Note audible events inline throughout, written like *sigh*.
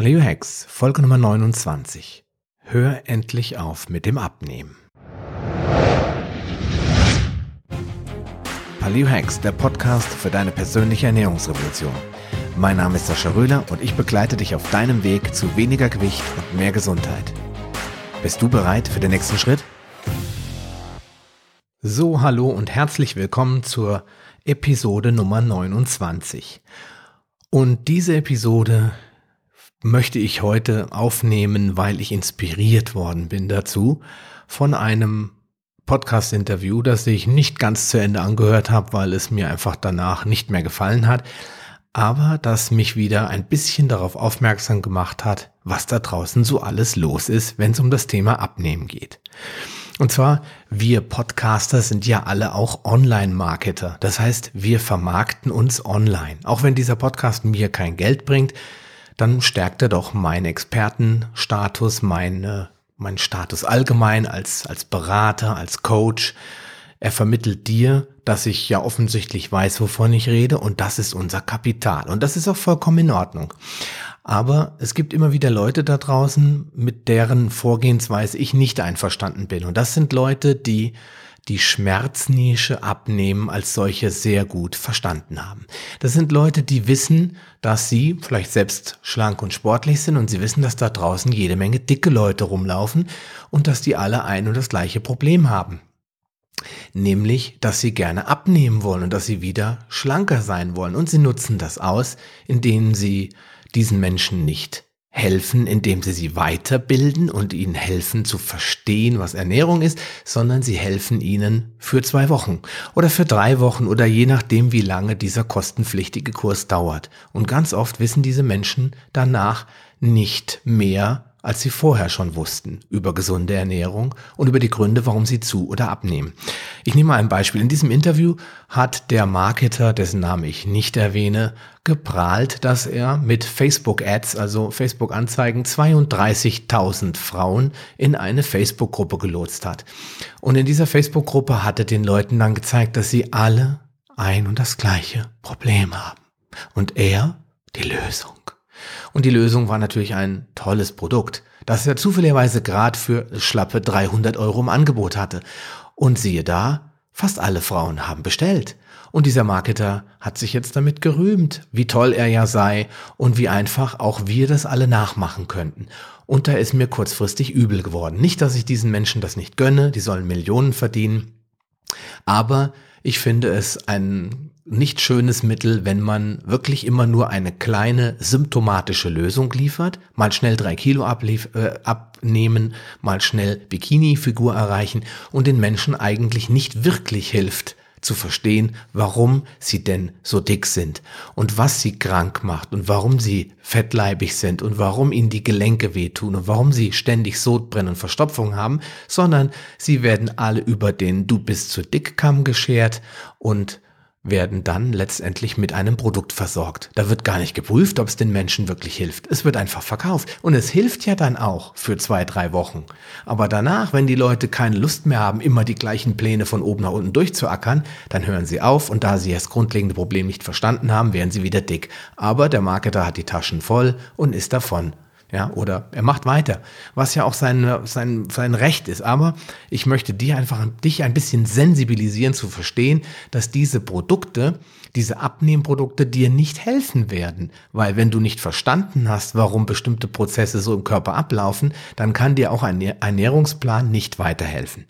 Paleo Hacks, Folge Nummer 29. Hör endlich auf mit dem Abnehmen. Paleo Hacks, der Podcast für deine persönliche Ernährungsrevolution. Mein Name ist Sascha Röhler und ich begleite dich auf deinem Weg zu weniger Gewicht und mehr Gesundheit. Bist du bereit für den nächsten Schritt? So, hallo und herzlich willkommen zur Episode Nummer 29. Und diese Episode möchte ich heute aufnehmen, weil ich inspiriert worden bin dazu von einem Podcast-Interview, das ich nicht ganz zu Ende angehört habe, weil es mir einfach danach nicht mehr gefallen hat, aber das mich wieder ein bisschen darauf aufmerksam gemacht hat, was da draußen so alles los ist, wenn es um das Thema Abnehmen geht. Und zwar, wir Podcaster sind ja alle auch Online-Marketer. Das heißt, wir vermarkten uns online. Auch wenn dieser Podcast mir kein Geld bringt, dann stärkt er doch meinen Expertenstatus, meine, mein Status allgemein als, als Berater, als Coach. Er vermittelt dir, dass ich ja offensichtlich weiß, wovon ich rede und das ist unser Kapital. Und das ist auch vollkommen in Ordnung. Aber es gibt immer wieder Leute da draußen, mit deren Vorgehensweise ich nicht einverstanden bin. Und das sind Leute, die die Schmerznische abnehmen als solche sehr gut verstanden haben. Das sind Leute, die wissen, dass sie vielleicht selbst schlank und sportlich sind und sie wissen, dass da draußen jede Menge dicke Leute rumlaufen und dass die alle ein und das gleiche Problem haben. Nämlich, dass sie gerne abnehmen wollen und dass sie wieder schlanker sein wollen. Und sie nutzen das aus, indem sie diesen Menschen nicht helfen, indem sie sie weiterbilden und ihnen helfen zu verstehen, was Ernährung ist, sondern sie helfen ihnen für zwei Wochen oder für drei Wochen oder je nachdem, wie lange dieser kostenpflichtige Kurs dauert. Und ganz oft wissen diese Menschen danach nicht mehr, als sie vorher schon wussten über gesunde Ernährung und über die Gründe, warum sie zu oder abnehmen. Ich nehme mal ein Beispiel. In diesem Interview hat der Marketer, dessen Name ich nicht erwähne, geprahlt, dass er mit Facebook-Ads, also Facebook-Anzeigen, 32.000 Frauen in eine Facebook-Gruppe gelotst hat. Und in dieser Facebook-Gruppe hat er den Leuten dann gezeigt, dass sie alle ein und das gleiche Problem haben. Und er die Lösung. Und die Lösung war natürlich ein tolles Produkt, das er zufälligerweise gerade für schlappe 300 Euro im Angebot hatte. Und siehe da, fast alle Frauen haben bestellt. Und dieser Marketer hat sich jetzt damit gerühmt, wie toll er ja sei und wie einfach auch wir das alle nachmachen könnten. Und da ist mir kurzfristig übel geworden. Nicht, dass ich diesen Menschen das nicht gönne, die sollen Millionen verdienen, aber ich finde es ein nicht schönes Mittel, wenn man wirklich immer nur eine kleine symptomatische Lösung liefert, mal schnell drei Kilo ablief, äh, abnehmen, mal schnell Bikini-Figur erreichen und den Menschen eigentlich nicht wirklich hilft, zu verstehen, warum sie denn so dick sind und was sie krank macht und warum sie fettleibig sind und warum ihnen die Gelenke wehtun und warum sie ständig Sodbrennen und Verstopfung haben, sondern sie werden alle über den Du bist zu dick Kamm geschert und werden dann letztendlich mit einem Produkt versorgt. Da wird gar nicht geprüft, ob es den Menschen wirklich hilft. Es wird einfach verkauft. Und es hilft ja dann auch für zwei, drei Wochen. Aber danach, wenn die Leute keine Lust mehr haben, immer die gleichen Pläne von oben nach unten durchzuackern, dann hören sie auf und da sie das grundlegende Problem nicht verstanden haben, werden sie wieder dick. Aber der Marketer hat die Taschen voll und ist davon ja, oder er macht weiter, was ja auch sein, sein, sein Recht ist. Aber ich möchte dir einfach, dich ein bisschen sensibilisieren zu verstehen, dass diese Produkte, diese Abnehmprodukte dir nicht helfen werden. Weil wenn du nicht verstanden hast, warum bestimmte Prozesse so im Körper ablaufen, dann kann dir auch ein Ernährungsplan nicht weiterhelfen.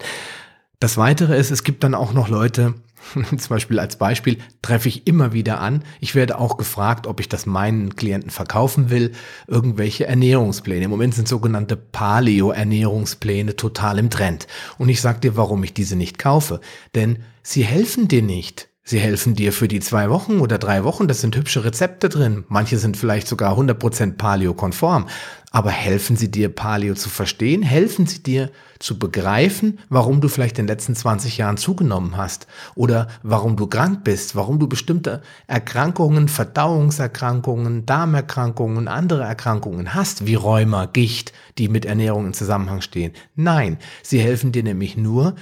Das weitere ist, es gibt dann auch noch Leute, *laughs* Zum Beispiel als Beispiel treffe ich immer wieder an. Ich werde auch gefragt, ob ich das meinen Klienten verkaufen will. Irgendwelche Ernährungspläne. Im Moment sind sogenannte Paleo-Ernährungspläne total im Trend. Und ich sage dir, warum ich diese nicht kaufe. Denn sie helfen dir nicht. Sie helfen dir für die zwei Wochen oder drei Wochen. Das sind hübsche Rezepte drin. Manche sind vielleicht sogar 100% Paleo-konform. Aber helfen sie dir, Paleo zu verstehen? Helfen sie dir zu begreifen, warum du vielleicht in den letzten 20 Jahren zugenommen hast? Oder warum du krank bist? Warum du bestimmte Erkrankungen, Verdauungserkrankungen, Darmerkrankungen, andere Erkrankungen hast, wie Rheuma, Gicht, die mit Ernährung in Zusammenhang stehen? Nein, sie helfen dir nämlich nur,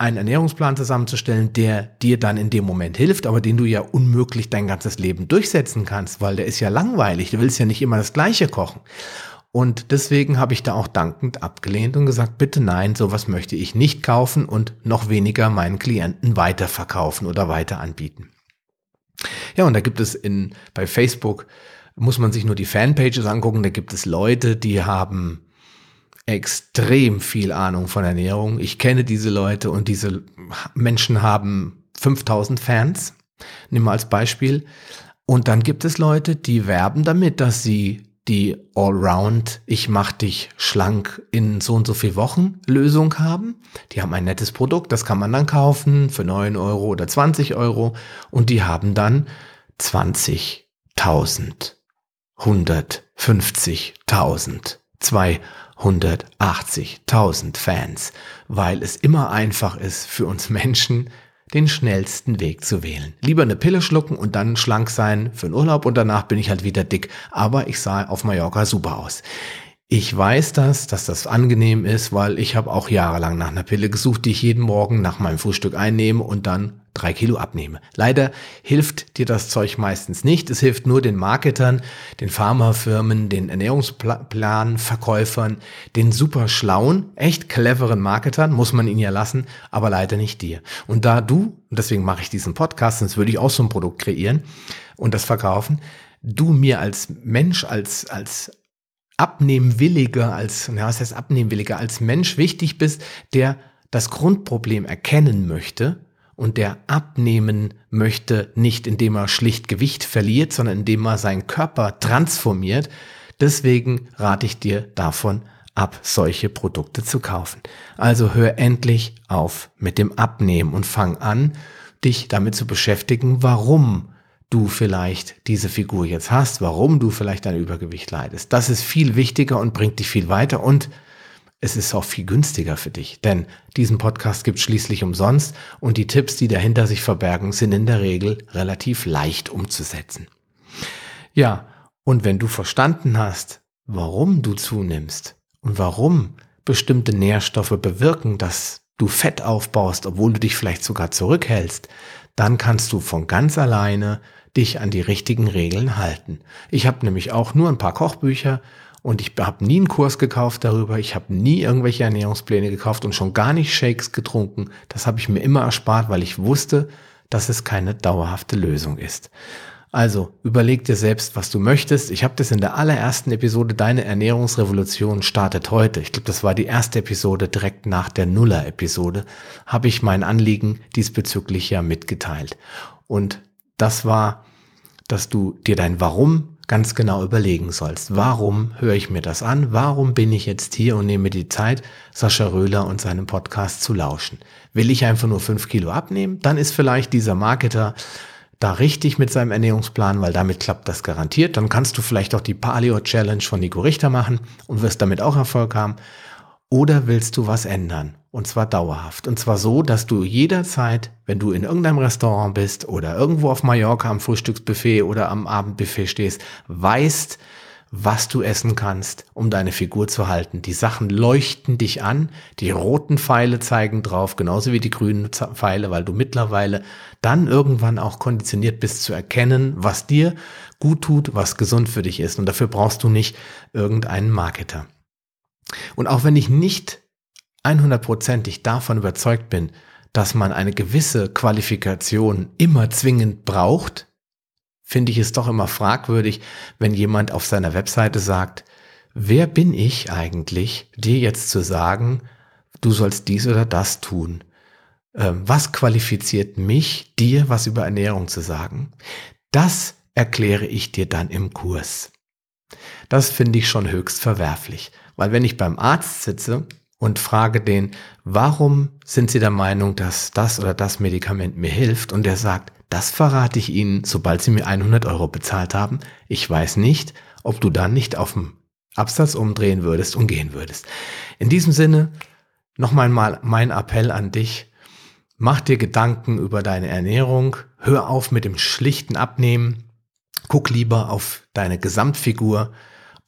einen Ernährungsplan zusammenzustellen, der dir dann in dem Moment hilft, aber den du ja unmöglich dein ganzes Leben durchsetzen kannst, weil der ist ja langweilig. Du willst ja nicht immer das Gleiche kochen. Und deswegen habe ich da auch dankend abgelehnt und gesagt, bitte nein, sowas möchte ich nicht kaufen und noch weniger meinen Klienten weiterverkaufen oder weiter anbieten. Ja, und da gibt es in, bei Facebook, muss man sich nur die Fanpages angucken, da gibt es Leute, die haben extrem viel Ahnung von Ernährung. Ich kenne diese Leute und diese Menschen haben 5000 Fans. Nimm mal als Beispiel. Und dann gibt es Leute, die werben damit, dass sie die Allround, ich mach dich schlank in so und so viel Wochen Lösung haben. Die haben ein nettes Produkt, das kann man dann kaufen für 9 Euro oder 20 Euro und die haben dann 20.000, 150.000, 2 180.000 Fans, weil es immer einfach ist für uns Menschen, den schnellsten Weg zu wählen. Lieber eine Pille schlucken und dann schlank sein für den Urlaub und danach bin ich halt wieder dick. Aber ich sah auf Mallorca super aus. Ich weiß das, dass das angenehm ist, weil ich habe auch jahrelang nach einer Pille gesucht, die ich jeden Morgen nach meinem Frühstück einnehme und dann drei Kilo abnehme. Leider hilft dir das Zeug meistens nicht. Es hilft nur den Marketern, den Pharmafirmen, den Ernährungsplanverkäufern, den super schlauen, echt cleveren Marketern, muss man ihn ja lassen, aber leider nicht dir. Und da du, und deswegen mache ich diesen Podcast, sonst würde ich auch so ein Produkt kreieren und das verkaufen, du mir als Mensch, als, als abnehmwilliger als, ja, was heißt abnehmwilliger, als Mensch wichtig bist, der das Grundproblem erkennen möchte und der abnehmen möchte, nicht indem er schlicht Gewicht verliert, sondern indem er seinen Körper transformiert. Deswegen rate ich dir davon ab, solche Produkte zu kaufen. Also hör endlich auf mit dem Abnehmen und fang an, dich damit zu beschäftigen, warum du vielleicht diese Figur jetzt hast, warum du vielleicht ein Übergewicht leidest. Das ist viel wichtiger und bringt dich viel weiter und es ist auch viel günstiger für dich, denn diesen Podcast gibt schließlich umsonst und die Tipps, die dahinter sich verbergen, sind in der Regel relativ leicht umzusetzen. Ja, und wenn du verstanden hast, warum du zunimmst und warum bestimmte Nährstoffe bewirken, dass du Fett aufbaust, obwohl du dich vielleicht sogar zurückhältst, dann kannst du von ganz alleine dich an die richtigen Regeln halten. Ich habe nämlich auch nur ein paar Kochbücher und ich habe nie einen Kurs gekauft darüber. Ich habe nie irgendwelche Ernährungspläne gekauft und schon gar nicht Shakes getrunken. Das habe ich mir immer erspart, weil ich wusste, dass es keine dauerhafte Lösung ist. Also überleg dir selbst, was du möchtest. Ich habe das in der allerersten Episode Deine Ernährungsrevolution startet heute. Ich glaube, das war die erste Episode direkt nach der Nuller-Episode. Habe ich mein Anliegen diesbezüglich ja mitgeteilt. Und das war, dass du dir dein Warum ganz genau überlegen sollst. Warum höre ich mir das an? Warum bin ich jetzt hier und nehme die Zeit, Sascha Röhler und seinem Podcast zu lauschen? Will ich einfach nur fünf Kilo abnehmen? Dann ist vielleicht dieser Marketer da richtig mit seinem Ernährungsplan, weil damit klappt das garantiert. Dann kannst du vielleicht auch die Paleo Challenge von Nico Richter machen und wirst damit auch Erfolg haben. Oder willst du was ändern? Und zwar dauerhaft. Und zwar so, dass du jederzeit, wenn du in irgendeinem Restaurant bist oder irgendwo auf Mallorca am Frühstücksbuffet oder am Abendbuffet stehst, weißt, was du essen kannst, um deine Figur zu halten. Die Sachen leuchten dich an, die roten Pfeile zeigen drauf, genauso wie die grünen Pfeile, weil du mittlerweile dann irgendwann auch konditioniert bist zu erkennen, was dir gut tut, was gesund für dich ist. Und dafür brauchst du nicht irgendeinen Marketer. Und auch wenn ich nicht 100%ig davon überzeugt bin, dass man eine gewisse Qualifikation immer zwingend braucht, finde ich es doch immer fragwürdig, wenn jemand auf seiner Webseite sagt, wer bin ich eigentlich, dir jetzt zu sagen, du sollst dies oder das tun? Ähm, was qualifiziert mich, dir was über Ernährung zu sagen? Das erkläre ich dir dann im Kurs. Das finde ich schon höchst verwerflich. Weil wenn ich beim Arzt sitze und frage den, warum sind Sie der Meinung, dass das oder das Medikament mir hilft? Und der sagt, das verrate ich Ihnen, sobald Sie mir 100 Euro bezahlt haben. Ich weiß nicht, ob du dann nicht auf dem Absatz umdrehen würdest und gehen würdest. In diesem Sinne, nochmal mal mein Appell an dich. Mach dir Gedanken über deine Ernährung. Hör auf mit dem schlichten Abnehmen. Guck lieber auf deine Gesamtfigur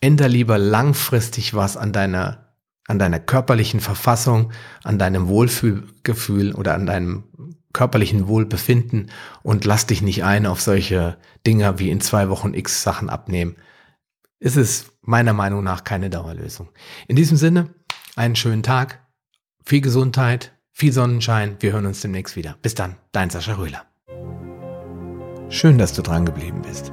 änder lieber langfristig was an deiner an deiner körperlichen Verfassung, an deinem Wohlfühlgefühl oder an deinem körperlichen Wohlbefinden und lass dich nicht ein auf solche Dinger wie in zwei Wochen X Sachen abnehmen. Ist es meiner Meinung nach keine Dauerlösung. In diesem Sinne, einen schönen Tag, viel Gesundheit, viel Sonnenschein. Wir hören uns demnächst wieder. Bis dann, dein Sascha Röhler. Schön, dass du dran geblieben bist.